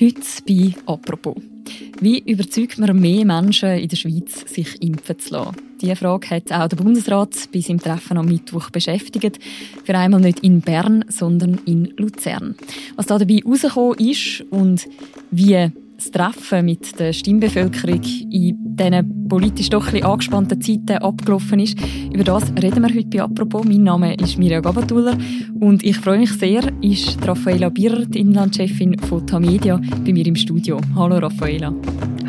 Heute bei «Apropos». Wie überzeugt man mehr Menschen in der Schweiz, sich impfen zu lassen? Diese Frage hat auch der Bundesrat bei seinem Treffen am Mittwoch beschäftigt. Für einmal nicht in Bern, sondern in Luzern. Was da dabei herausgekommen ist und wie das Treffen mit der Stimmbevölkerung in diesen politisch doch ein angespannten Zeiten abgelaufen ist. Über das reden wir heute bei «Apropos». Mein Name ist Mirja Gabatuller und ich freue mich sehr, ist Raffaela Birrer, die Inlandchefin von Tamedia, bei mir im Studio. Hallo Raffaela.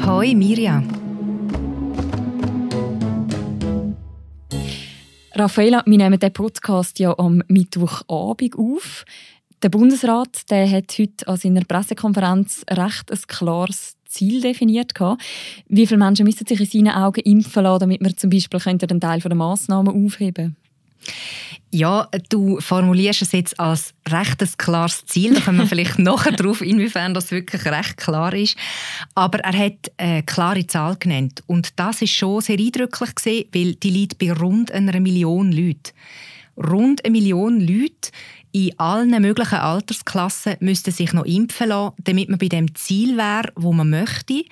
Hoi Mirja. Raffaela, wir nehmen den Podcast ja am Mittwochabend auf. Der Bundesrat der hat heute an seiner Pressekonferenz recht ein klares Ziel definiert. Wie viele Menschen müssen sich in seinen Augen impfen lassen, damit wir zum Beispiel einen Teil der Massnahmen aufheben ja, du formulierst es jetzt als recht ein klares Ziel. Da kommen wir vielleicht nachher drauf, inwiefern das wirklich recht klar ist. Aber er hat eine klare Zahl genannt. Und das ist schon sehr eindrücklich gesehen, weil die liegt bei rund einer Million Leuten. Rund eine Million Leute in allen möglichen Altersklassen müssten sich noch impfen lassen, damit man bei dem Ziel wäre, wo man möchte.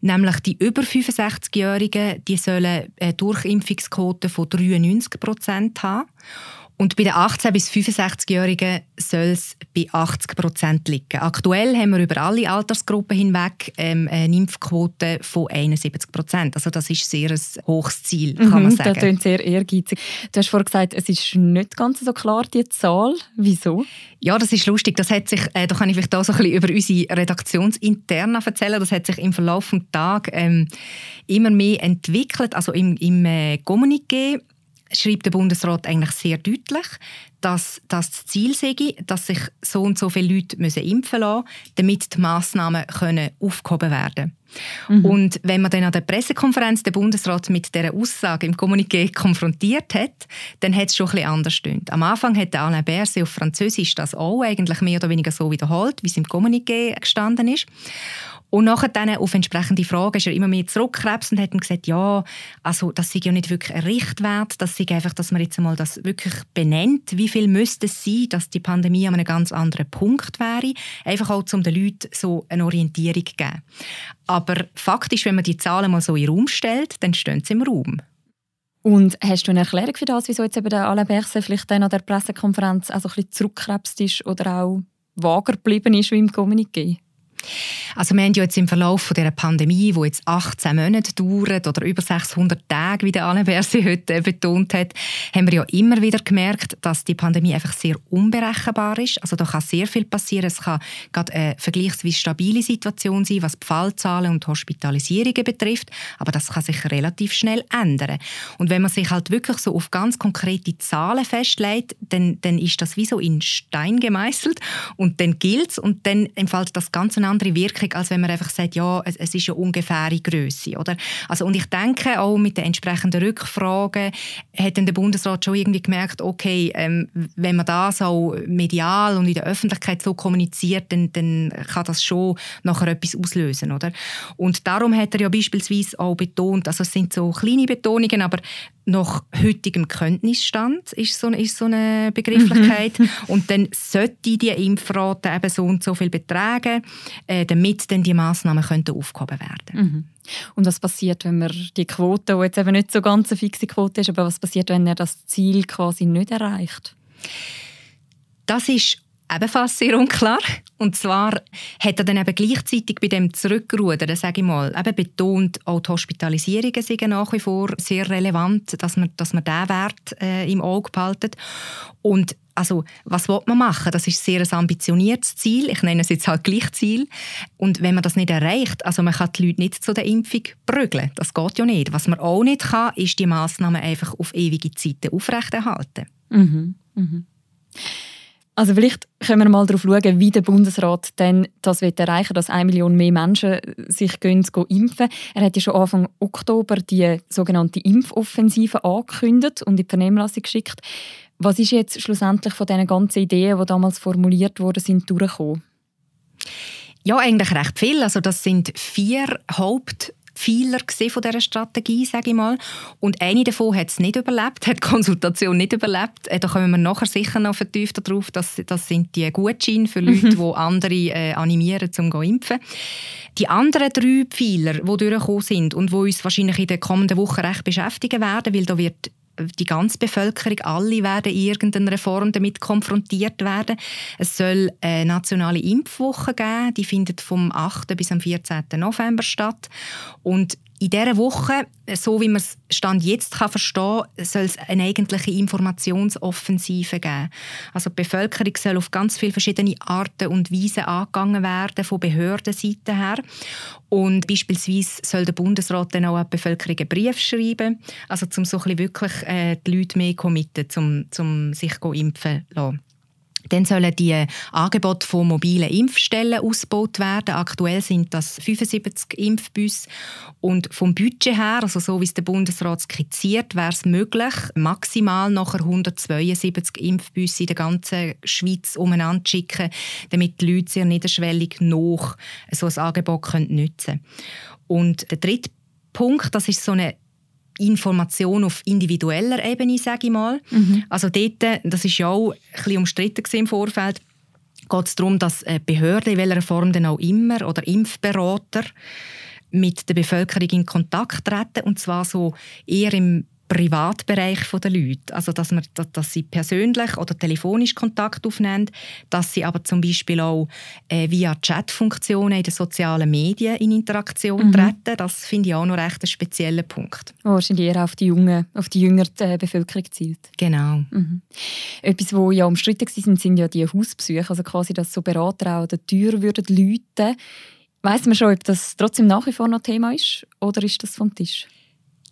Nämlich die über 65-Jährigen, die sollen eine Durchimpfungsquote von 93 Prozent haben. Und bei den 18- bis 65-Jährigen soll es bei 80 Prozent liegen. Aktuell haben wir über alle Altersgruppen hinweg ähm, eine Impfquote von 71 Prozent. Also das ist sehr ein hohes Ziel, kann mhm, man sagen. Das klingt sehr ehrgeizig. Du hast vorhin gesagt, es ist nicht ganz so klar, die Zahl. Wieso? Ja, das ist lustig. Das hat sich, äh, da kann ich vielleicht auch so ein bisschen über unsere Redaktionsinterna erzählen. Das hat sich im Verlauf des Tages ähm, immer mehr entwickelt. Also im, im äh, Kommuniqué schreibt der Bundesrat eigentlich sehr deutlich, dass, dass das Ziel sei, dass sich so und so viele Leute müssen impfen lassen damit die Massnahmen können aufgehoben werden mhm. Und wenn man dann an der Pressekonferenz den Bundesrat mit dieser Aussage im Kommuniqué konfrontiert hat, dann hat es schon ein bisschen anders gestimmt. Am Anfang hat Alain Berset auf Französisch das auch eigentlich mehr oder weniger so wiederholt, wie es im Kommuniqué gestanden ist. Und nachher dann auf entsprechende Fragen ist er immer mehr zurückgekrebst und hat ihm gesagt, ja, also das sei ja nicht wirklich ein Richtwert, das sei einfach, dass man jetzt einmal das wirklich benennt, wie viel müsste es sein, dass die Pandemie an einem ganz anderen Punkt wäre, einfach auch, um den Leuten so eine Orientierung zu geben. Aber faktisch, wenn man die Zahlen mal so in den Raum stellt, dann stehen sie im Raum. Und hast du eine Erklärung für das, wieso jetzt eben der Alain Berset vielleicht dann an der Pressekonferenz also ein bisschen zurückgekrebst ist oder auch vager geblieben ist wie im Kommuniqué? Also wir haben ja jetzt im Verlauf von dieser Pandemie, die jetzt 18 Monate dauert oder über 600 Tage, wie der Alain Berset heute betont hat, haben wir ja immer wieder gemerkt, dass die Pandemie einfach sehr unberechenbar ist. Also da kann sehr viel passieren. Es kann gerade eine vergleichsweise stabile Situation sein, was die Fallzahlen und Hospitalisierungen betrifft, aber das kann sich relativ schnell ändern. Und wenn man sich halt wirklich so auf ganz konkrete Zahlen festlegt, dann, dann ist das wie so in Stein gemeißelt und dann gilt es und dann entfaltet das Ganze eine andere Wirkung, als wenn man einfach sagt, ja, es, es ist eine ungefähre Größe, oder? Also und ich denke auch mit den entsprechenden Rückfragen hat dann der Bundesrat schon irgendwie gemerkt, okay, ähm, wenn man das auch medial und in der Öffentlichkeit so kommuniziert, dann, dann kann das schon nachher etwas auslösen, oder? Und darum hat er ja beispielsweise auch betont, also es sind so kleine Betonungen, aber nach heutigem Kenntnisstand ist so, ist so eine Begrifflichkeit. Mhm. und dann sollte die Impfrate eben so und so viel betragen, äh, damit dann die Massnahmen könnten aufgehoben werden. Mhm. Und was passiert, wenn man die Quote, die jetzt eben nicht so ganz eine fixe Quote ist, aber was passiert, wenn er das Ziel quasi nicht erreicht? Das ist ebenfalls sehr unklar. Und zwar hat er dann eben gleichzeitig bei dem Zurückrudern, sage ich mal, eben betont, auch die Hospitalisierungen sind nach wie vor sehr relevant, dass man, dass man diesen Wert äh, im Auge behaltet. Und also, was will man machen? Das ist sehr ein ambitioniertes Ziel. Ich nenne es jetzt halt gleich Ziel. Und wenn man das nicht erreicht, also man kann die Leute nicht zu der Impfung prügeln. Das geht ja nicht. Was man auch nicht kann, ist die Massnahmen einfach auf ewige Zeiten aufrechterhalten. Mhm. Mhm. Also vielleicht können wir mal darauf schauen, wie der Bundesrat denn das erreichen will, dass eine Million mehr Menschen sich gehen, impfen. Er hat ja schon Anfang Oktober die sogenannte Impfoffensive angekündigt und in die Vernehmlassung geschickt. Was ist jetzt schlussendlich von diesen ganzen Ideen, die damals formuliert wurden, sind durchgekommen? Ja, eigentlich recht viel. Also das sind vier Haupt Pfeiler von dieser Strategie, sage ich mal. Und eine davon hat es nicht überlebt, hat die Konsultation nicht überlebt. Äh, da kommen wir nachher sicher noch vertiefter drauf. Das, das sind die Gutscheine für Leute, mhm. die andere äh, animieren, um zu impfen. Die anderen drei Pfeiler, die durchgekommen sind und die uns wahrscheinlich in den kommenden Wochen recht beschäftigen werden, weil da wird die ganze Bevölkerung, alle werden in irgendeiner Form damit konfrontiert werden. Es soll eine nationale Impfwoche geben, die findet vom 8. bis am 14. November statt. Und in dieser Woche, so wie man es Stand jetzt kann verstehen kann, soll es eine eigentliche Informationsoffensive geben. Also die Bevölkerung soll auf ganz viele verschiedene Arten und Weisen angegangen werden, von Behördenseite her. Und beispielsweise soll der Bundesrat dann auch an die Bevölkerung einen Brief schreiben, also um so ein bisschen wirklich äh, die Leute mehr committen, um, um sich impfen zu lassen. Dann sollen die Angebote von mobilen Impfstellen ausgebaut werden. Aktuell sind das 75 Impfbusse. Und vom Budget her, also so wie es der Bundesrat skizziert, wäre es möglich, maximal nachher 172 Impfbusse in der ganzen Schweiz umeinander zu schicken, damit die Leute sehr niederschwellig noch so ein Angebot nutzen können. Und der dritte Punkt, das ist so eine Information auf individueller Ebene, sage ich mal. Mhm. Also dort, das ist ja auch ein bisschen umstritten im Vorfeld, geht es darum, dass Behörden, in welcher Form denn auch immer, oder Impfberater mit der Bevölkerung in Kontakt treten, und zwar so eher im Privatbereich der Leute. Also, dass, man, dass sie persönlich oder telefonisch Kontakt aufnehmen, dass sie aber zum Beispiel auch äh, via Chatfunktionen in den sozialen Medien in Interaktion mhm. treten. Das finde ich auch noch recht einen speziellen Punkt. Wahrscheinlich eher auf die, junge, auf die jüngere äh, Bevölkerung zielt. Genau. Mhm. Etwas, wo ja umstritten sind, sind ja die Hausbesuche. Also quasi, dass so Berater auch an der Tür würden läuten. Weiss man schon, ob das trotzdem nach wie vor noch Thema ist oder ist das vom Tisch?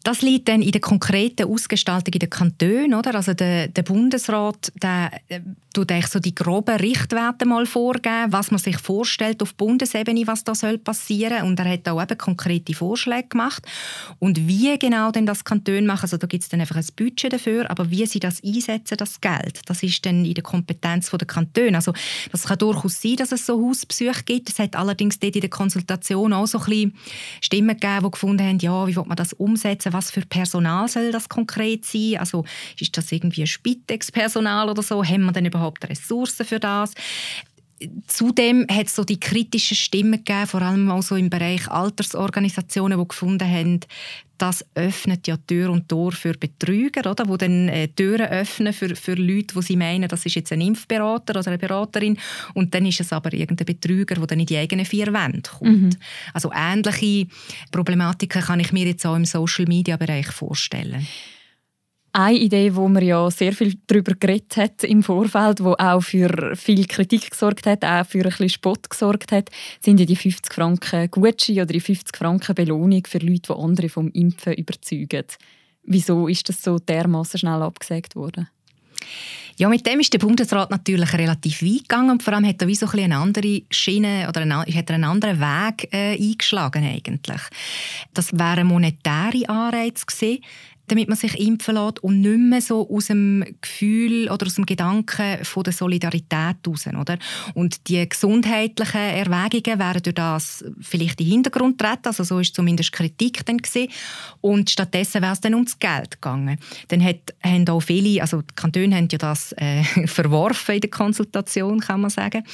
Das liegt dann in der konkreten Ausgestaltung in den Kantonen, oder? Also der, der Bundesrat, der äh, tut eigentlich so die groben Richtwerte mal vorgeben, was man sich vorstellt auf Bundesebene, was da soll passieren. Und er hat auch eben konkrete Vorschläge gemacht. Und wie genau denn das Kantone machen, also da gibt es dann einfach ein Budget dafür, aber wie sie das einsetzen, das Geld, das ist dann in der Kompetenz der Kantone. Also das kann durchaus sein, dass es so Hausbesuche gibt. Es hat allerdings dort in der Konsultation auch so ein bisschen Stimmen gegeben, die gefunden haben, ja, wie will man das umsetzen? Was für Personal soll das konkret sein? Also ist das irgendwie Spitex-Personal oder so? Haben wir denn überhaupt Ressourcen für das? Zudem hat es so die kritischen Stimmen gegeben, vor allem auch so im Bereich Altersorganisationen, die gefunden haben, das öffnet ja Tür und Tor für Betrüger, oder? die dann äh, Türen öffnen für, für Leute, die sie meinen, das ist jetzt ein Impfberater oder eine Beraterin und dann ist es aber irgendein Betrüger, der dann in die eigenen vier Wände kommt. Mhm. Also ähnliche Problematiken kann ich mir jetzt auch im Social-Media-Bereich vorstellen. Eine Idee, wo man ja sehr viel darüber geredet hat im Vorfeld, wo auch für viel Kritik gesorgt hat, auch für ein bisschen Spott gesorgt hat, sind ja die 50 Franken Gutschein oder die 50 Franken Belohnung für Leute, die andere vom Impfen überzeugen. Wieso ist das so dermaßen schnell abgesagt worden? Ja, mit dem ist der Bundesrat natürlich relativ weit gegangen und vor allem hat er wie so ein eine andere Schiene oder eine, hat er einen anderen Weg äh, eingeschlagen eigentlich. Das wäre ein monetäre Anreiz gewesen, damit man sich impfen lässt und nicht mehr so aus dem Gefühl oder aus dem Gedanken von der Solidarität raus. Oder? Und die gesundheitlichen Erwägungen wären durch das vielleicht in den Hintergrund treten, also so ist zumindest Kritik dann gewesen. Und stattdessen wäre es dann ums Geld gegangen. Dann hat, haben auch viele, also die Kantone haben ja das äh, verworfen in der Konsultation, kann man sagen,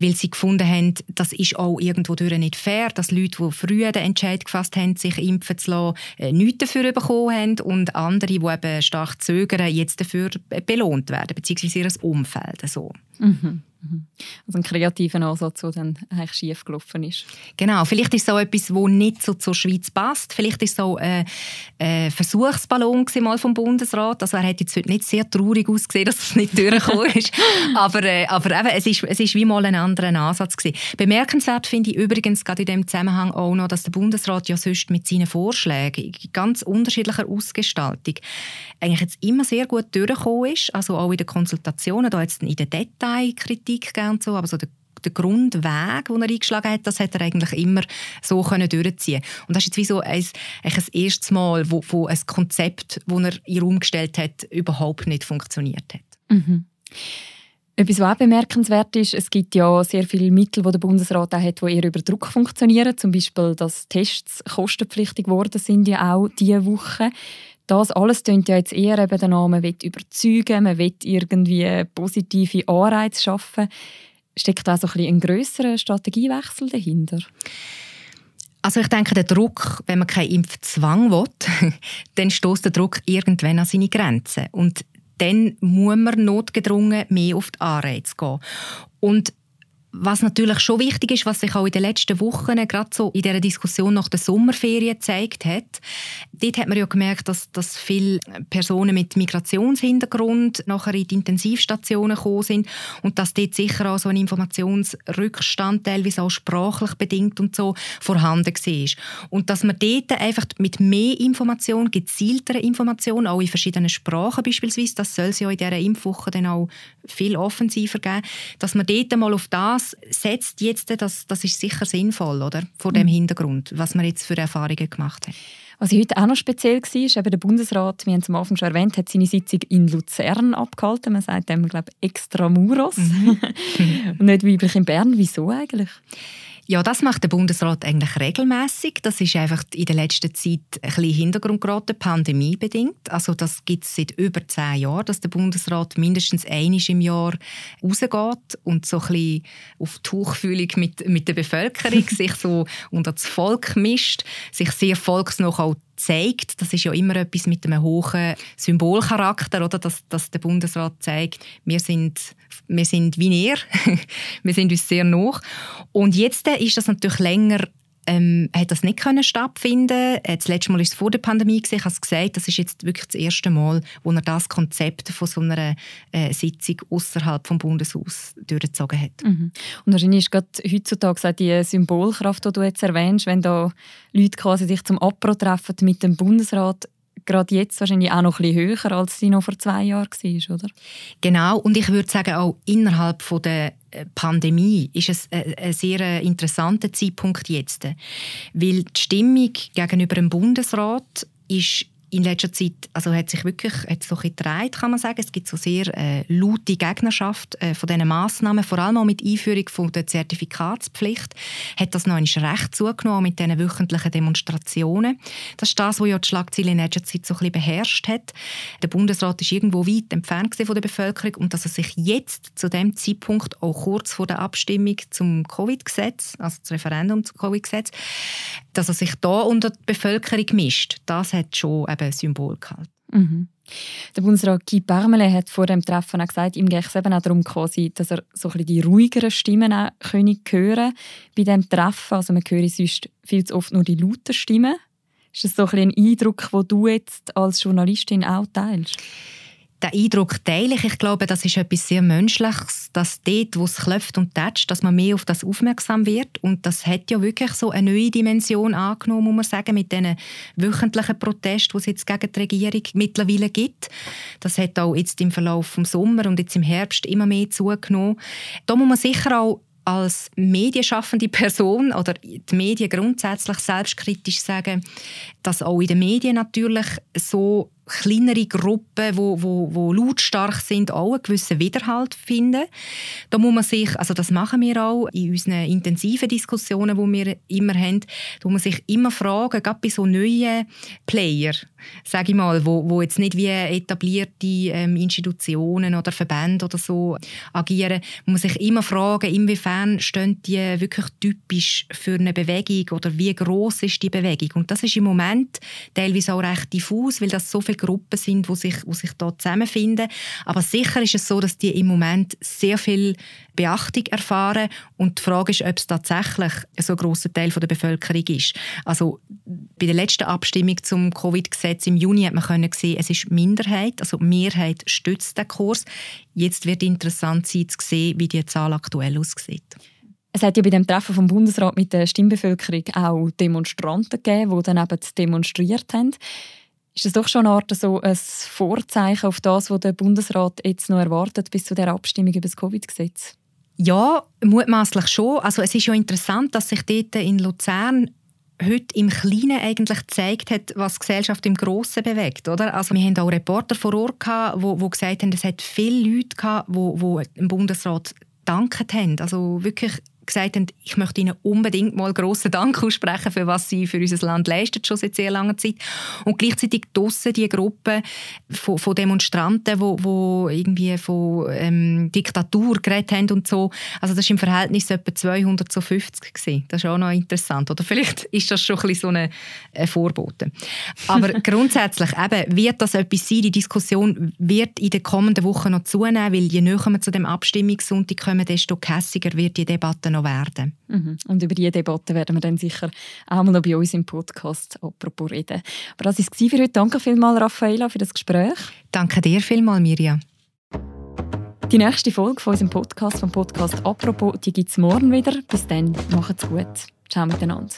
weil sie gefunden haben, das ist auch irgendwo nicht fair, dass Leute, die früher den Entscheid gefasst haben, sich impfen zu lassen, äh, nichts dafür bekommen haben und andere, die eben stark zögern, jetzt dafür belohnt werden, beziehungsweise ihr Umfeld. So. Mhm. Mhm. Also ein kreativer Ansatz, der dann eigentlich schief gelaufen ist. Genau, vielleicht ist so etwas, das nicht so zur Schweiz passt. Vielleicht ist so ein, ein Versuchsballon mal vom Bundesrat. Also er hat jetzt heute nicht sehr traurig ausgesehen, dass es nicht durchgekommen ist. aber äh, aber eben, es, ist, es ist wie mal ein anderer Ansatz gewesen. Bemerkenswert finde ich übrigens gerade in dem Zusammenhang auch noch, dass der Bundesrat ja sonst mit seinen Vorschlägen ganz unterschiedlicher Ausgestaltung eigentlich jetzt immer sehr gut durchgekommen ist. Also auch in den Konsultationen, da jetzt in den Detailkritik Politik gegeben so, aber so der der Grundweg, den er eingeschlagen hat, das hat er eigentlich immer so können durchziehen Und das ist jetzt wie so ein, ein erstes Mal, wo, wo ein Konzept, das er in den Raum gestellt hat, überhaupt nicht funktioniert hat. Mhm. Etwas, was auch bemerkenswert ist, es gibt ja sehr viele Mittel, die der Bundesrat auch hat, die eher über Druck funktionieren. Zum Beispiel, dass Tests kostenpflichtig geworden sind ja auch diese Woche. Das alles klingt ja jetzt eher eben danach, man will überzeugen, man will irgendwie positive Anreize schaffen. Steckt da so ein, bisschen ein grösserer Strategiewechsel dahinter? Also ich denke, der Druck, wenn man keinen Impfzwang will, dann stößt der Druck irgendwann an seine Grenzen. Und dann muss man notgedrungen mehr auf die Anreize gehen. Und was natürlich schon wichtig ist, was sich auch in den letzten Wochen gerade so in der Diskussion nach der Sommerferien gezeigt hat, dort hat man ja gemerkt, dass, dass viele Personen mit Migrationshintergrund nachher in die Intensivstationen gekommen sind und dass dort sicher auch so ein Informationsrückstand, teilweise auch sprachlich bedingt und so, vorhanden war. Und dass man dort einfach mit mehr Information, gezielteren Informationen, auch in verschiedenen Sprachen beispielsweise, das soll es ja in dieser Impfwoche dann auch viel offensiver geben, dass man dort mal auf das das setzt jetzt, das, das ist sicher sinnvoll, oder? Vor dem mhm. Hintergrund, was man jetzt für Erfahrungen gemacht hat. Was heute auch noch speziell war, ist eben der Bundesrat, wir haben es am Anfang schon erwähnt, hat seine Sitzung in Luzern abgehalten. Man sagt dem, glaube ich, Extramuros. Mhm. Und nicht weiblich in Bern. Wieso eigentlich? Ja, das macht der Bundesrat eigentlich regelmäßig. Das ist einfach in der letzten Zeit ein bisschen Hintergrund geraten, pandemiebedingt. Also das gibt es seit über zehn Jahren, dass der Bundesrat mindestens einmal im Jahr rausgeht und so ein bisschen auf Tuchfühlung mit, mit der Bevölkerung sich so unter das Volk mischt, sich sehr volksnah auch zeigt, das ist ja immer etwas mit einem hohen Symbolcharakter, oder? Dass, dass der Bundesrat zeigt, wir sind, wir sind wie er, wir sind uns sehr nah. Und jetzt ist das natürlich länger ähm, hat das nicht können stattfinden. Äh, das letzte Mal war es vor der Pandemie. Ich habe es gesagt, das ist jetzt wirklich das erste Mal, wo er das Konzept von so einer äh, Sitzung außerhalb vom Bundeshaus durchgezogen hat. Mhm. Und wahrscheinlich ist gerade heutzutage die Symbolkraft, die du jetzt erwähnst, wenn da Leute quasi sich zum Apro treffen mit dem Bundesrat, gerade jetzt wahrscheinlich auch noch ein bisschen höher, als sie noch vor zwei Jahren war, oder? Genau, und ich würde sagen, auch innerhalb von der äh, Pandemie ist es ein sehr interessanter Zeitpunkt jetzt, weil die Stimmung gegenüber dem Bundesrat ist in letzter Zeit also hat sich wirklich hat so gedreht, kann man sagen. Es gibt so sehr äh, laute Gegnerschaft äh, von diesen Massnahmen, vor allem auch mit Einführung von der Zertifikatspflicht hat das noch recht zugenommen mit diesen wöchentlichen Demonstrationen. Das ist das, was ja die Schlagzeile in letzter Zeit so ein bisschen beherrscht hat. Der Bundesrat ist irgendwo weit entfernt von der Bevölkerung und dass er sich jetzt zu dem Zeitpunkt auch kurz vor der Abstimmung zum Covid-Gesetz, also das Referendum zum Covid-Gesetz, dass er sich da unter die Bevölkerung mischt, das hat schon eben Symbol gehalten. Mhm. Der Bundesrat Guy Parmelin hat vor dem Treffen auch gesagt, ihm geht es eben auch darum, quasi, dass er so ein die ruhigeren Stimmen auch hören können bei diesem Treffen. Also man höre sonst viel zu oft nur die lauten Stimmen. Ist das so ein, ein Eindruck, den du jetzt als Journalistin auch teilst? Den Eindruck teile ich. Ich glaube, das ist etwas sehr Menschliches, dass dort, wo es klopft und tätscht, dass man mehr auf das aufmerksam wird. Und das hat ja wirklich so eine neue Dimension angenommen, muss man sagen, mit diesen wöchentlichen Protesten, die es jetzt gegen die Regierung mittlerweile gibt. Das hat auch jetzt im Verlauf des Sommers und jetzt im Herbst immer mehr zugenommen. Da muss man sicher auch als medienschaffende Person oder die Medien grundsätzlich selbstkritisch sagen, dass auch in den Medien natürlich so kleinere Gruppen, wo, wo, wo lautstark sind, auch einen gewissen Widerhalt finden. Da muss man sich, also das machen wir auch in unseren intensiven Diskussionen, die wir immer haben, da muss man sich immer fragen, gerade bei so neuen Player, sage ich mal, wo, wo jetzt nicht wie etablierte ähm, Institutionen oder Verbände oder so agieren, muss man sich immer fragen, inwiefern stehen die wirklich typisch für eine Bewegung oder wie groß ist die Bewegung. Und das ist im Moment teilweise auch recht diffus, weil das so viele Gruppen sind, wo sich, wo sich da zusammenfinden. Aber sicher ist es so, dass die im Moment sehr viel Beachtung erfahren und die Frage ist, ob es tatsächlich so ein grosser Teil der Bevölkerung ist. Also bei der letzten Abstimmung zum Covid-Gesetz im Juni hat man können sehen, es ist Minderheit, also die Mehrheit stützt den Kurs. Jetzt wird interessant sein zu sehen, wie die Zahl aktuell aussieht. Es hat ja bei dem Treffen vom Bundesrat mit der Stimmbevölkerung auch Demonstranten gegeben, die dann eben demonstriert haben. Ist das doch schon eine Art so ein Vorzeichen auf das, was der Bundesrat jetzt noch erwartet bis zu der Abstimmung über das Covid-Gesetz? Ja, mutmaßlich schon. Also es ist ja interessant, dass sich dort in Luzern heute im Kleinen eigentlich gezeigt hat, was die Gesellschaft im Grossen bewegt, oder? Also wir haben auch Reporter vor Ort gehabt, wo, gesagt haben, es hat viele Leute gehabt, wo im Bundesrat danken haben. Also wirklich gesagt haben, ich möchte Ihnen unbedingt mal grossen Dank aussprechen für was Sie für unser Land leisten, schon seit sehr langer Zeit. Und gleichzeitig draussen die Gruppe von, von Demonstranten, wo, wo irgendwie von ähm, Diktatur geredet haben und so. Also das war im Verhältnis etwa 200 zu 50 gewesen. Das ist auch noch interessant. Oder vielleicht ist das schon ein bisschen so eine, eine Vorbote. Aber grundsätzlich eben, wird das etwas sein, die Diskussion wird in den kommenden Wochen noch zunehmen, weil je näher wir zu dem Abstimmungssonntag kommen, desto kässiger wird die Debatte noch werden. Mhm. Und über diese Debatte werden wir dann sicher auch mal noch bei uns im Podcast apropos reden. Aber das war es für heute. Danke vielmals, Raffaella, für das Gespräch. Danke dir vielmals, Mirja. Die nächste Folge von unserem Podcast, vom Podcast «Apropos», die gibt es morgen wieder. Bis dann, macht's gut. Ciao miteinander.